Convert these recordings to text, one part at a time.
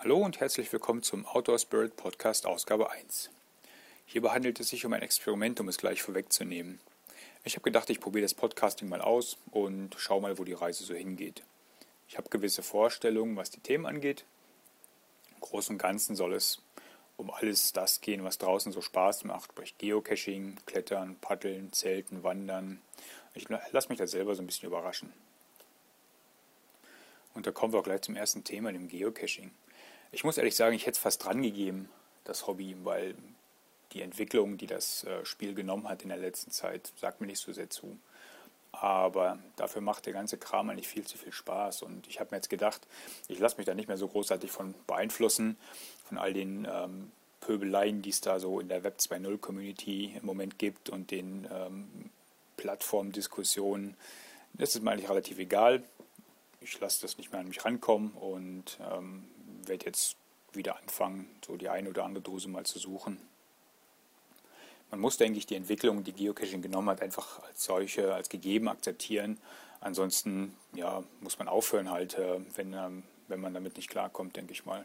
Hallo und herzlich willkommen zum Outdoor Spirit Podcast Ausgabe 1. Hierbei handelt es sich um ein Experiment, um es gleich vorwegzunehmen. Ich habe gedacht, ich probiere das Podcasting mal aus und schaue mal, wo die Reise so hingeht. Ich habe gewisse Vorstellungen, was die Themen angeht. Im Großen und Ganzen soll es um alles das gehen, was draußen so Spaß macht, sprich Geocaching, Klettern, Paddeln, Zelten, Wandern. Ich lasse mich da selber so ein bisschen überraschen. Und da kommen wir auch gleich zum ersten Thema, dem Geocaching. Ich muss ehrlich sagen, ich hätte es fast dran gegeben, das Hobby, weil die Entwicklung, die das äh, Spiel genommen hat in der letzten Zeit, sagt mir nicht so sehr zu. Aber dafür macht der ganze Kram eigentlich viel zu viel Spaß. Und ich habe mir jetzt gedacht, ich lasse mich da nicht mehr so großartig von beeinflussen, von all den ähm, Pöbeleien, die es da so in der Web 2.0 Community im Moment gibt und den ähm, Plattformdiskussionen. Das ist mir eigentlich relativ egal. Ich lasse das nicht mehr an mich rankommen und ähm, werde jetzt wieder anfangen, so die eine oder andere Dose mal zu suchen man muss, denke ich, die Entwicklung, die Geocaching genommen hat, einfach als solche, als gegeben akzeptieren. Ansonsten ja, muss man aufhören, halt, äh, wenn, ähm, wenn man damit nicht klarkommt, denke ich mal.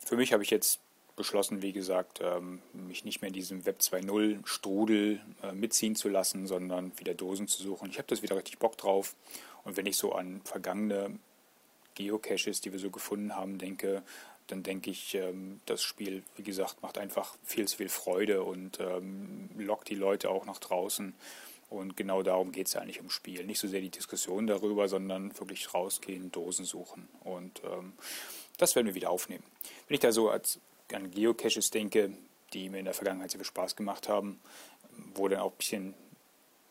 Für mich habe ich jetzt beschlossen, wie gesagt, ähm, mich nicht mehr in diesem Web 2.0 Strudel äh, mitziehen zu lassen, sondern wieder Dosen zu suchen. Ich habe das wieder richtig Bock drauf. Und wenn ich so an vergangene Geocaches, die wir so gefunden haben, denke, dann denke ich, ähm, das Spiel, wie gesagt, macht einfach viel zu viel Freude und ähm, lockt die Leute auch nach draußen. Und genau darum geht es ja eigentlich im Spiel. Nicht so sehr die Diskussion darüber, sondern wirklich rausgehen, Dosen suchen. Und ähm, das werden wir wieder aufnehmen. Wenn ich da so an Geocaches denke, die mir in der Vergangenheit sehr viel Spaß gemacht haben, wo dann auch ein bisschen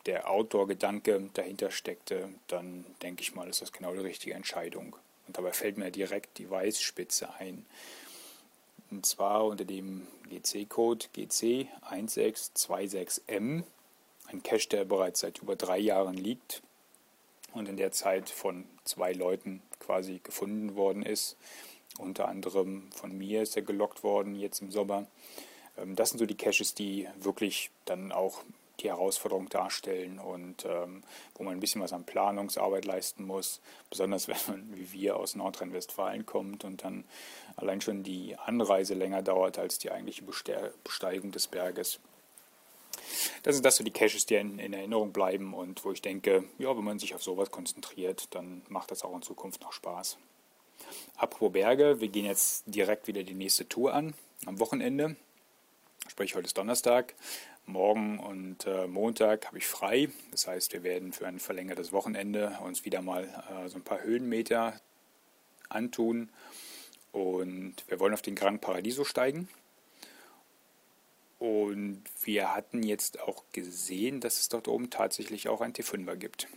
der Outdoor-Gedanke dahinter steckte, dann denke ich mal, ist das genau die richtige Entscheidung. Und dabei fällt mir direkt die Weißspitze ein. Und zwar unter dem GC-Code GC1626M, ein Cache, der bereits seit über drei Jahren liegt und in der Zeit von zwei Leuten quasi gefunden worden ist. Unter anderem von mir ist er gelockt worden jetzt im Sommer. Ähm, das sind so die Caches, die wirklich dann auch die Herausforderung darstellen und ähm, wo man ein bisschen was an Planungsarbeit leisten muss, besonders wenn man wie wir aus Nordrhein-Westfalen kommt und dann allein schon die Anreise länger dauert als die eigentliche Besteigung des Berges. Das sind das so die Caches, die in, in, Erinnerung bleiben und wo ich denke, ja, wenn man sich auf sowas konzentriert, dann macht das auch in Zukunft noch Spaß. Apropos Berge, wir gehen jetzt direkt wieder die nächste Tour an, am Wochenende. Sprich, heute ist Donnerstag. Morgen und äh, Montag habe ich frei. Das heißt, wir werden für ein verlängertes Wochenende uns wieder mal äh, so ein paar Höhenmeter antun. Und wir wollen auf den Gran Paradiso steigen. Und wir hatten jetzt auch gesehen, dass es dort oben tatsächlich auch ein T5er gibt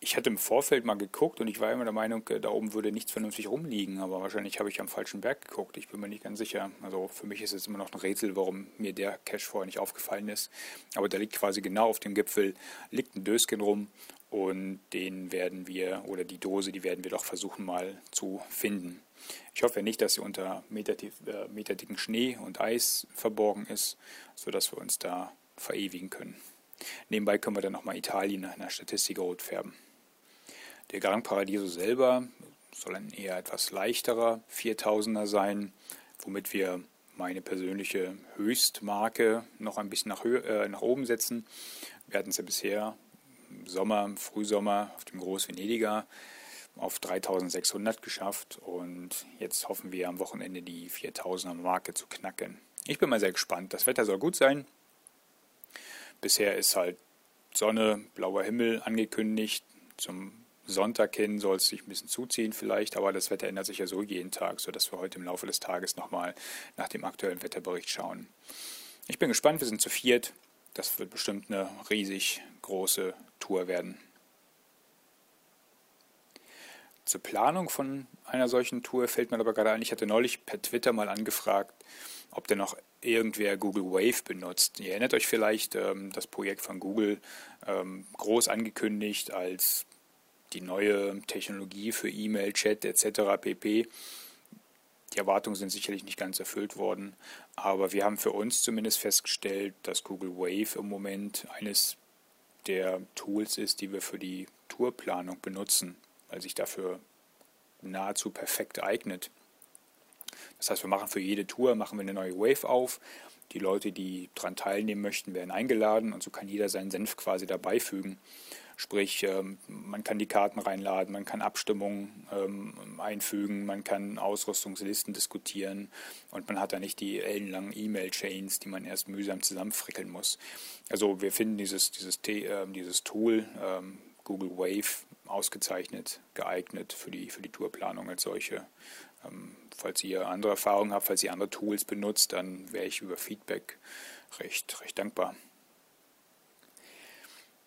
ich hatte im Vorfeld mal geguckt und ich war immer der Meinung, äh, da oben würde nichts vernünftig rumliegen, aber wahrscheinlich habe ich am falschen Berg geguckt. Ich bin mir nicht ganz sicher. Also für mich ist es immer noch ein Rätsel, warum mir der Cache vorher nicht aufgefallen ist. Aber da liegt quasi genau auf dem Gipfel, liegt ein Dösken rum und den werden wir, oder die Dose, die werden wir doch versuchen mal zu finden. Ich hoffe nicht, dass sie unter äh, meterdicken Schnee und Eis verborgen ist, sodass wir uns da verewigen können. Nebenbei können wir dann nochmal Italien nach einer Statistik rot färben. Der Gran Paradiso selber soll ein eher etwas leichterer 4000er sein, womit wir meine persönliche Höchstmarke noch ein bisschen nach, äh, nach oben setzen. Wir hatten es ja bisher im Sommer, im Frühsommer auf dem Groß-Venediger auf 3600 geschafft und jetzt hoffen wir am Wochenende die 4000er Marke zu knacken. Ich bin mal sehr gespannt. Das Wetter soll gut sein. Bisher ist halt Sonne, blauer Himmel angekündigt. Zum Sonntag hin soll es sich ein bisschen zuziehen vielleicht, aber das Wetter ändert sich ja so jeden Tag, sodass wir heute im Laufe des Tages nochmal nach dem aktuellen Wetterbericht schauen. Ich bin gespannt, wir sind zu viert. Das wird bestimmt eine riesig große Tour werden. Zur Planung von einer solchen Tour fällt mir aber gerade ein, ich hatte neulich per Twitter mal angefragt, ob denn noch irgendwer Google Wave benutzt. Ihr erinnert euch vielleicht, ähm, das Projekt von Google ähm, groß angekündigt als die neue Technologie für E-Mail, Chat etc. pp. Die Erwartungen sind sicherlich nicht ganz erfüllt worden, aber wir haben für uns zumindest festgestellt, dass Google Wave im Moment eines der Tools ist, die wir für die Tourplanung benutzen, weil sich dafür nahezu perfekt eignet. Das heißt, wir machen für jede Tour machen wir eine neue Wave auf. Die Leute, die daran teilnehmen möchten, werden eingeladen und so kann jeder seinen Senf quasi dabei fügen. Sprich, ähm, man kann die Karten reinladen, man kann Abstimmungen ähm, einfügen, man kann Ausrüstungslisten diskutieren und man hat da nicht die ellenlangen E-Mail-Chains, die man erst mühsam zusammenfrickeln muss. Also wir finden dieses, dieses, äh, dieses Tool ähm, Google Wave ausgezeichnet, geeignet für die, für die Tourplanung als solche. Ähm, falls ihr andere Erfahrungen habt, falls ihr andere Tools benutzt, dann wäre ich über Feedback recht, recht dankbar.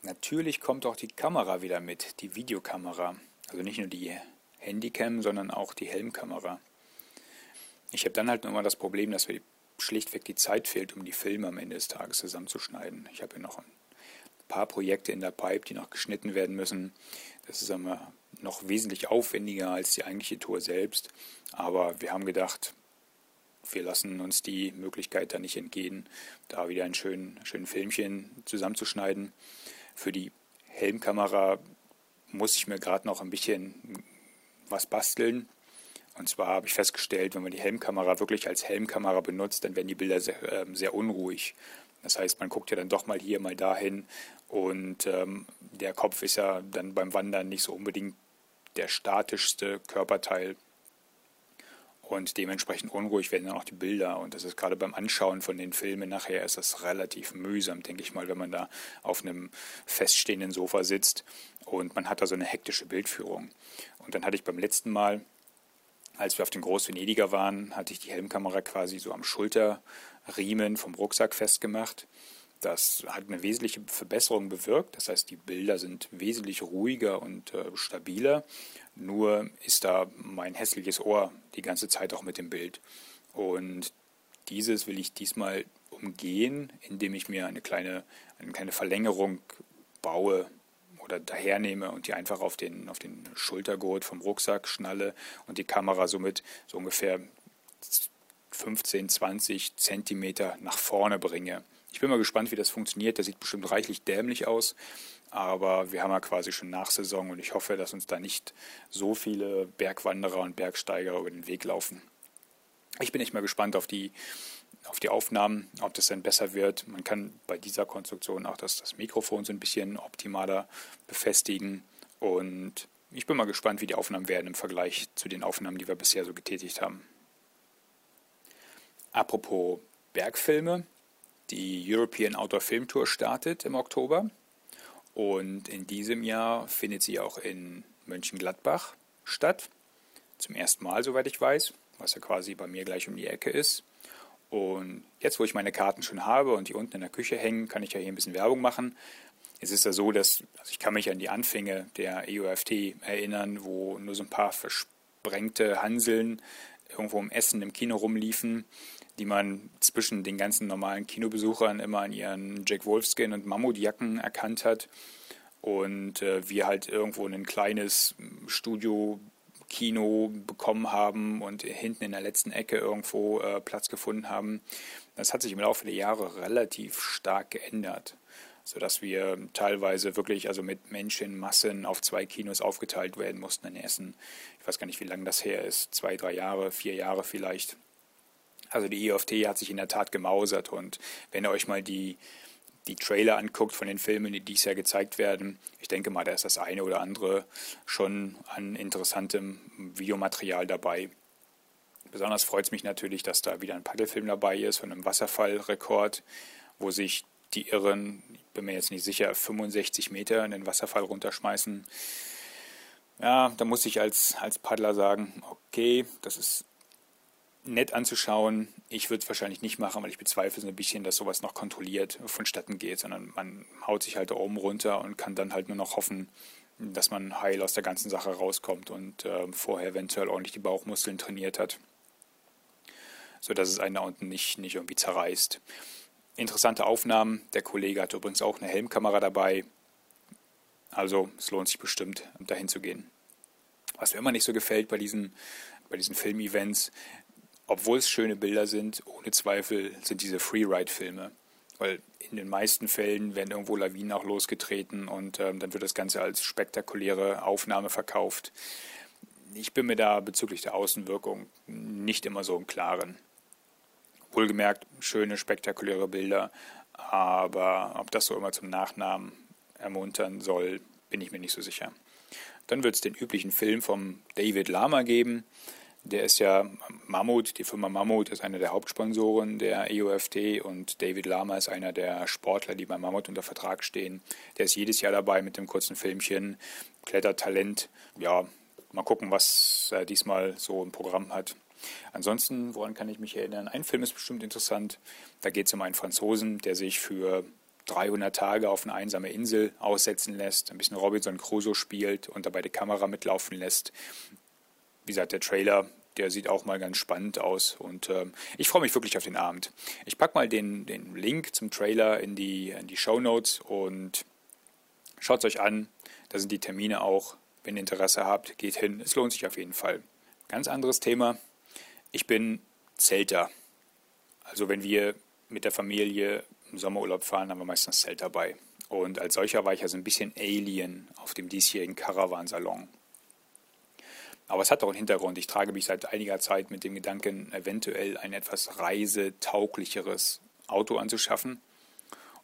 Natürlich kommt auch die Kamera wieder mit, die Videokamera. Also nicht nur die Handycam, sondern auch die Helmkamera. Ich habe dann halt immer das Problem, dass mir schlichtweg die Zeit fehlt, um die Filme am Ende des Tages zusammenzuschneiden. Ich habe hier noch ein paar Projekte in der Pipe, die noch geschnitten werden müssen. Das ist immer noch wesentlich aufwendiger als die eigentliche Tour selbst. Aber wir haben gedacht, wir lassen uns die Möglichkeit da nicht entgehen, da wieder ein schönen, schönen Filmchen zusammenzuschneiden. Für die Helmkamera muss ich mir gerade noch ein bisschen was basteln. Und zwar habe ich festgestellt, wenn man die Helmkamera wirklich als Helmkamera benutzt, dann werden die Bilder sehr, äh, sehr unruhig. Das heißt, man guckt ja dann doch mal hier, mal dahin. Und ähm, der Kopf ist ja dann beim Wandern nicht so unbedingt der statischste Körperteil und dementsprechend unruhig werden dann auch die Bilder. Und das ist gerade beim Anschauen von den Filmen nachher ist das relativ mühsam, denke ich mal, wenn man da auf einem feststehenden Sofa sitzt und man hat da so eine hektische Bildführung. Und dann hatte ich beim letzten Mal, als wir auf den Großvenediger waren, hatte ich die Helmkamera quasi so am Schulterriemen vom Rucksack festgemacht. Das hat eine wesentliche Verbesserung bewirkt. Das heißt, die Bilder sind wesentlich ruhiger und äh, stabiler. Nur ist da mein hässliches Ohr die ganze Zeit auch mit dem Bild. Und dieses will ich diesmal umgehen, indem ich mir eine kleine, eine kleine Verlängerung baue oder dahernehme und die einfach auf den, auf den Schultergurt vom Rucksack schnalle und die Kamera somit so ungefähr 15, 20 Zentimeter nach vorne bringe. Ich bin mal gespannt, wie das funktioniert. Das sieht bestimmt reichlich dämlich aus, aber wir haben ja quasi schon Nachsaison und ich hoffe, dass uns da nicht so viele Bergwanderer und Bergsteiger über den Weg laufen. Ich bin echt mal gespannt auf die, auf die Aufnahmen, ob das dann besser wird. Man kann bei dieser Konstruktion auch das, das Mikrofon so ein bisschen optimaler befestigen und ich bin mal gespannt, wie die Aufnahmen werden im Vergleich zu den Aufnahmen, die wir bisher so getätigt haben. Apropos Bergfilme, die European Outdoor Film Tour startet im Oktober und in diesem Jahr findet sie auch in Mönchengladbach statt. Zum ersten Mal, soweit ich weiß, was ja quasi bei mir gleich um die Ecke ist. Und jetzt, wo ich meine Karten schon habe und die unten in der Küche hängen, kann ich ja hier ein bisschen Werbung machen. Es ist ja so, dass also ich kann mich an die Anfänge der EOFT erinnern, wo nur so ein paar versprengte Hanseln irgendwo im Essen im Kino rumliefen die man zwischen den ganzen normalen Kinobesuchern immer an ihren Jack Wolfskin und Mammutjacken erkannt hat. Und äh, wir halt irgendwo ein kleines Studio-Kino bekommen haben und hinten in der letzten Ecke irgendwo äh, Platz gefunden haben. Das hat sich im Laufe der Jahre relativ stark geändert, sodass wir teilweise wirklich also mit Menschenmassen auf zwei Kinos aufgeteilt werden mussten in Essen. Ich weiß gar nicht, wie lange das her ist, zwei, drei Jahre, vier Jahre vielleicht. Also die IOFT hat sich in der Tat gemausert und wenn ihr euch mal die, die Trailer anguckt von den Filmen, die dieses Jahr gezeigt werden, ich denke mal, da ist das eine oder andere schon an interessantem Videomaterial dabei. Besonders freut es mich natürlich, dass da wieder ein Paddelfilm dabei ist von einem Wasserfallrekord, wo sich die Irren, ich bin mir jetzt nicht sicher, 65 Meter in den Wasserfall runterschmeißen. Ja, da muss ich als, als Paddler sagen, okay, das ist nett anzuschauen. Ich würde es wahrscheinlich nicht machen, weil ich bezweifle so ein bisschen, dass sowas noch kontrolliert vonstatten geht, sondern man haut sich halt da oben runter und kann dann halt nur noch hoffen, dass man heil aus der ganzen Sache rauskommt und äh, vorher eventuell ordentlich die Bauchmuskeln trainiert hat, sodass es einen da unten nicht, nicht irgendwie zerreißt. Interessante Aufnahmen. Der Kollege hat übrigens auch eine Helmkamera dabei. Also es lohnt sich bestimmt, dahin zu gehen. Was mir immer nicht so gefällt bei diesen, bei diesen Filmevents, obwohl es schöne Bilder sind, ohne Zweifel sind diese Freeride-Filme. Weil in den meisten Fällen werden irgendwo Lawinen auch losgetreten und ähm, dann wird das Ganze als spektakuläre Aufnahme verkauft. ich bin mir da bezüglich der Außenwirkung nicht immer so im Klaren. Wohlgemerkt, schöne, spektakuläre Bilder, aber ob das so immer zum Nachnamen ermuntern soll, bin ich mir nicht so sicher. Dann wird es den üblichen Film vom David Lama geben. Der ist ja Mammut, die Firma Mammut ist einer der Hauptsponsoren der EUFT und David Lama ist einer der Sportler, die bei Mammut unter Vertrag stehen. Der ist jedes Jahr dabei mit dem kurzen Filmchen, Klettertalent. Ja, mal gucken, was er diesmal so im Programm hat. Ansonsten, woran kann ich mich erinnern? Ein Film ist bestimmt interessant. Da geht es um einen Franzosen, der sich für 300 Tage auf eine einsame Insel aussetzen lässt, ein bisschen Robinson Crusoe spielt und dabei die Kamera mitlaufen lässt. Wie gesagt, der Trailer, der sieht auch mal ganz spannend aus und äh, ich freue mich wirklich auf den Abend. Ich packe mal den, den Link zum Trailer in die, in die Show Notes und schaut es euch an. Da sind die Termine auch. Wenn ihr Interesse habt, geht hin. Es lohnt sich auf jeden Fall. Ganz anderes Thema. Ich bin Zelter. Also wenn wir mit der Familie im Sommerurlaub fahren, haben wir meistens Zelt dabei. Und als solcher war ich also ein bisschen Alien auf dem diesjährigen Caravansalon. Aber es hat auch einen Hintergrund. Ich trage mich seit einiger Zeit mit dem Gedanken, eventuell ein etwas reisetauglicheres Auto anzuschaffen.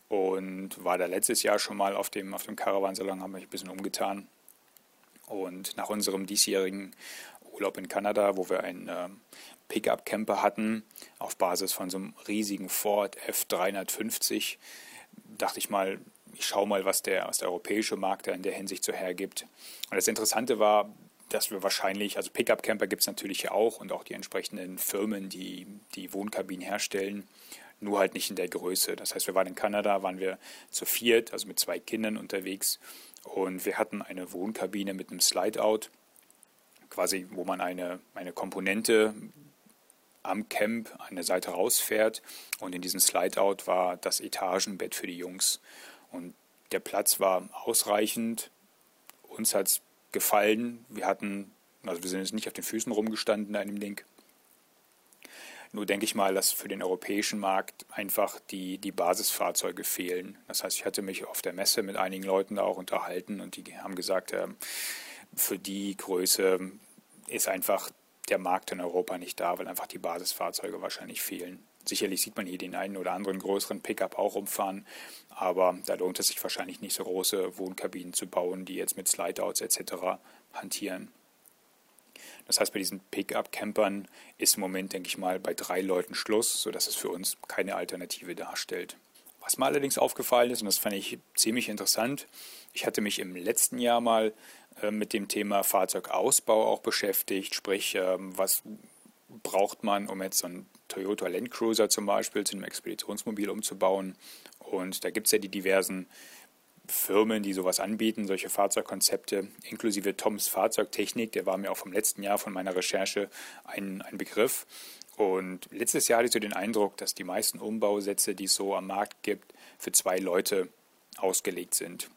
Und war da letztes Jahr schon mal auf dem, auf dem Caravansalon, haben mich ein bisschen umgetan. Und nach unserem diesjährigen Urlaub in Kanada, wo wir einen äh, Pickup-Camper hatten, auf Basis von so einem riesigen Ford F350, dachte ich mal, ich schaue mal, was der, was der europäische Markt da in der Hinsicht so hergibt. Und das Interessante war, dass wir wahrscheinlich, also Pickup-Camper gibt es natürlich ja auch und auch die entsprechenden Firmen, die die Wohnkabinen herstellen, nur halt nicht in der Größe. Das heißt, wir waren in Kanada, waren wir zu viert, also mit zwei Kindern unterwegs und wir hatten eine Wohnkabine mit einem Slide-Out, quasi wo man eine, eine Komponente am Camp an der Seite rausfährt und in diesem Slide-Out war das Etagenbett für die Jungs und der Platz war ausreichend. Uns hat es gefallen. Wir hatten, also wir sind jetzt nicht auf den Füßen rumgestanden in einem Ding. Nur denke ich mal, dass für den europäischen Markt einfach die, die Basisfahrzeuge fehlen. Das heißt, ich hatte mich auf der Messe mit einigen Leuten da auch unterhalten und die haben gesagt, ähm, für die Größe ist einfach der Markt in Europa nicht da, weil einfach die Basisfahrzeuge wahrscheinlich fehlen. Sicherlich sieht man hier den einen oder anderen größeren Pickup auch umfahren, aber da lohnt es sich wahrscheinlich nicht so große Wohnkabinen zu bauen, die jetzt mit Slideouts etc. hantieren. Das heißt, bei diesen Pickup-Campern ist im Moment, denke ich mal, bei drei Leuten Schluss, sodass es für uns keine Alternative darstellt. Was mir allerdings aufgefallen ist, und das fand ich ziemlich interessant, ich hatte mich im letzten Jahr mal äh, mit dem Thema Fahrzeugausbau auch beschäftigt, sprich, äh, was braucht man, um jetzt so ein Toyota Land Cruiser zum Beispiel zu einem Expeditionsmobil umzubauen. Und da gibt es ja die diversen Firmen, die sowas anbieten, solche Fahrzeugkonzepte, inklusive Toms Fahrzeugtechnik, der war mir auch vom letzten Jahr von meiner Recherche ein, ein Begriff. Und letztes Jahr hatte ich so den Eindruck, dass die meisten Umbausätze, die es so am Markt gibt, für zwei Leute ausgelegt sind.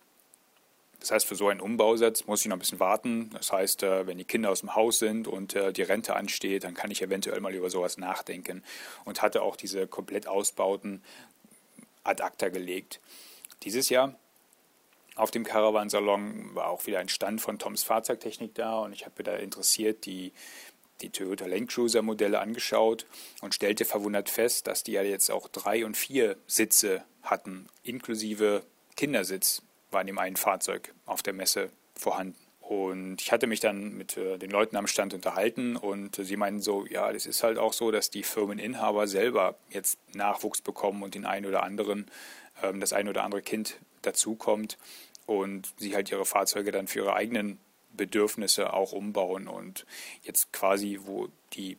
Das heißt, für so einen Umbausatz muss ich noch ein bisschen warten. Das heißt, äh, wenn die Kinder aus dem Haus sind und äh, die Rente ansteht, dann kann ich eventuell mal über sowas nachdenken. Und hatte auch diese komplett Ausbauten ad acta gelegt. Dieses Jahr auf dem Caravansalon war auch wieder ein Stand von Toms Fahrzeugtechnik da und ich habe mir da interessiert die, die Toyota Land Cruiser Modelle angeschaut und stellte verwundert fest, dass die ja jetzt auch drei und vier Sitze hatten, inklusive Kindersitz war in dem einen Fahrzeug auf der Messe vorhanden. Und ich hatte mich dann mit äh, den Leuten am Stand unterhalten und sie meinten so, ja, das ist halt auch so, dass die Firmeninhaber selber jetzt Nachwuchs bekommen und den einen oder anderen, ähm, das ein oder andere Kind dazukommt und sie halt ihre Fahrzeuge dann für ihre eigenen Bedürfnisse auch umbauen und jetzt quasi, wo die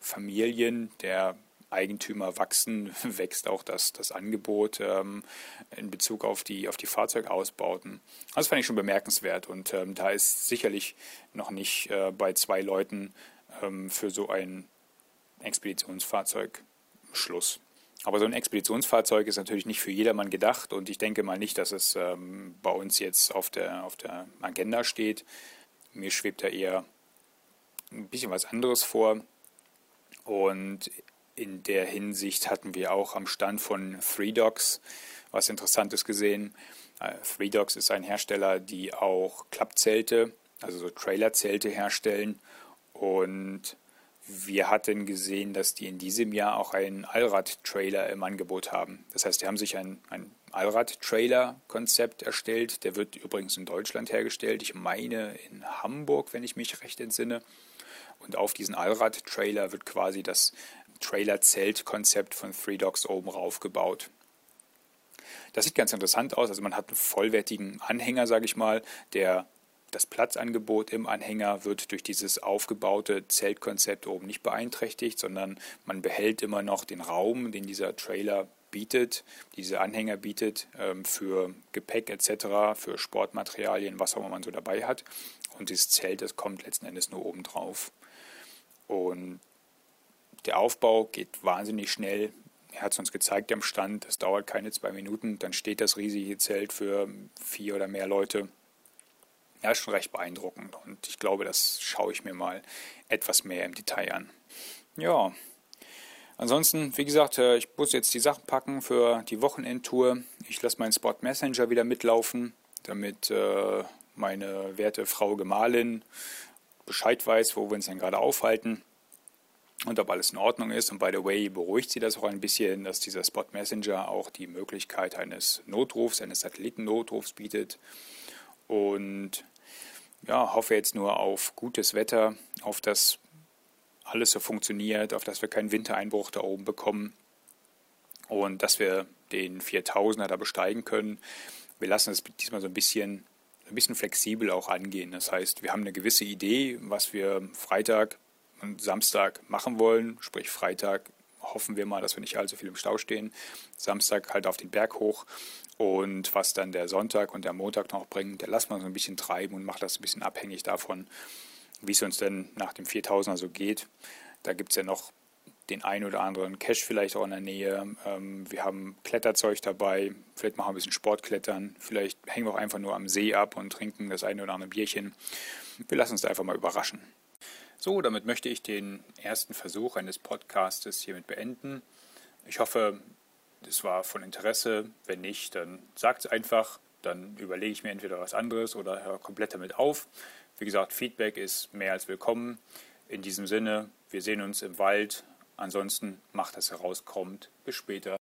Familien der Eigentümer wachsen, wächst auch das, das Angebot ähm, in Bezug auf die, auf die Fahrzeugausbauten. Das fand ich schon bemerkenswert und ähm, da ist sicherlich noch nicht äh, bei zwei Leuten ähm, für so ein Expeditionsfahrzeug Schluss. Aber so ein Expeditionsfahrzeug ist natürlich nicht für jedermann gedacht und ich denke mal nicht, dass es ähm, bei uns jetzt auf der, auf der Agenda steht. Mir schwebt da eher ein bisschen was anderes vor. Und in der Hinsicht hatten wir auch am Stand von Three Dogs was Interessantes gesehen. Äh, Three Dogs ist ein Hersteller, die auch Klappzelte also so Trailerzelte herstellen. Und wir hatten gesehen, dass die in diesem Jahr auch einen Allrad-Trailer im Angebot haben. Das heißt, die haben sich ein, ein Allrad-Trailer-Konzept erstellt. Der wird übrigens in Deutschland hergestellt. Ich meine in Hamburg, wenn ich mich recht entsinne. Und auf diesen Allrad-Trailer wird quasi das Trailer-Zelt-Konzept von Three Dogs oben raufgebaut. Das sieht ganz interessant aus. Also man hat einen vollwertigen Anhänger, sage ich mal, der das Platzangebot im Anhänger wird durch dieses aufgebaute Zeltkonzept oben nicht beeinträchtigt, sondern man behält immer noch den Raum, den dieser Trailer bietet, diese Anhänger bietet ähm, für Gepäck etc., für Sportmaterialien, was auch immer man so dabei hat. Und dieses Zelt, das kommt letzten Endes nur oben drauf. Und der Aufbau geht wahnsinnig schnell. Er hat es uns gezeigt am Stand, es dauert keine zwei Minuten, dann steht das riesige Zelt für vier oder mehr Leute ja, ist schon recht beeindruckend und ich glaube, das schaue ich mir mal etwas mehr im Detail an. Ja, ansonsten, wie gesagt, äh, ich muss jetzt die Sachen packen für die Wochenendtour. Ich lasse meinen Spot Messenger wieder mitlaufen, damit äh, meine werte Frau Gemahlin Bescheid weiß, wo wir uns denn gerade aufhalten und ob alles in Ordnung ist. Und by the way, beruhigt sie das auch ein bisschen, dass dieser Spot Messenger auch die Möglichkeit eines Notrufs, eines Satellitennotrufs bietet. Und ja, hoffe jetzt nur auf gutes Wetter, auf das alles so funktioniert, auf dass wir keinen Wintereinbruch da oben bekommen und dass wir den 4000er da besteigen können. Wir lassen es diesmal so ein bisschen, ein bisschen flexibel auch angehen. Das heißt, wir haben eine gewisse Idee, was wir Freitag und Samstag machen wollen. Sprich, Freitag hoffen wir mal, dass wir nicht allzu viel im Stau stehen. Samstag halt auf den Berg hoch und was dann der Sonntag und der Montag noch bringen, der lassen wir so ein bisschen treiben und macht das ein bisschen abhängig davon, wie es uns denn nach dem 4000er so geht. Da gibt es ja noch den ein oder anderen Cache vielleicht auch in der Nähe. Ähm, wir haben Kletterzeug dabei, vielleicht machen wir ein bisschen Sportklettern, vielleicht hängen wir auch einfach nur am See ab und trinken das eine oder andere Bierchen. Wir lassen uns da einfach mal überraschen. So, damit möchte ich den ersten Versuch eines Podcastes hiermit beenden. Ich hoffe, es war von Interesse. Wenn nicht, dann sagt es einfach. Dann überlege ich mir entweder was anderes oder höre komplett damit auf. Wie gesagt, Feedback ist mehr als willkommen. In diesem Sinne, wir sehen uns im Wald. Ansonsten macht, dass herauskommt. Bis später.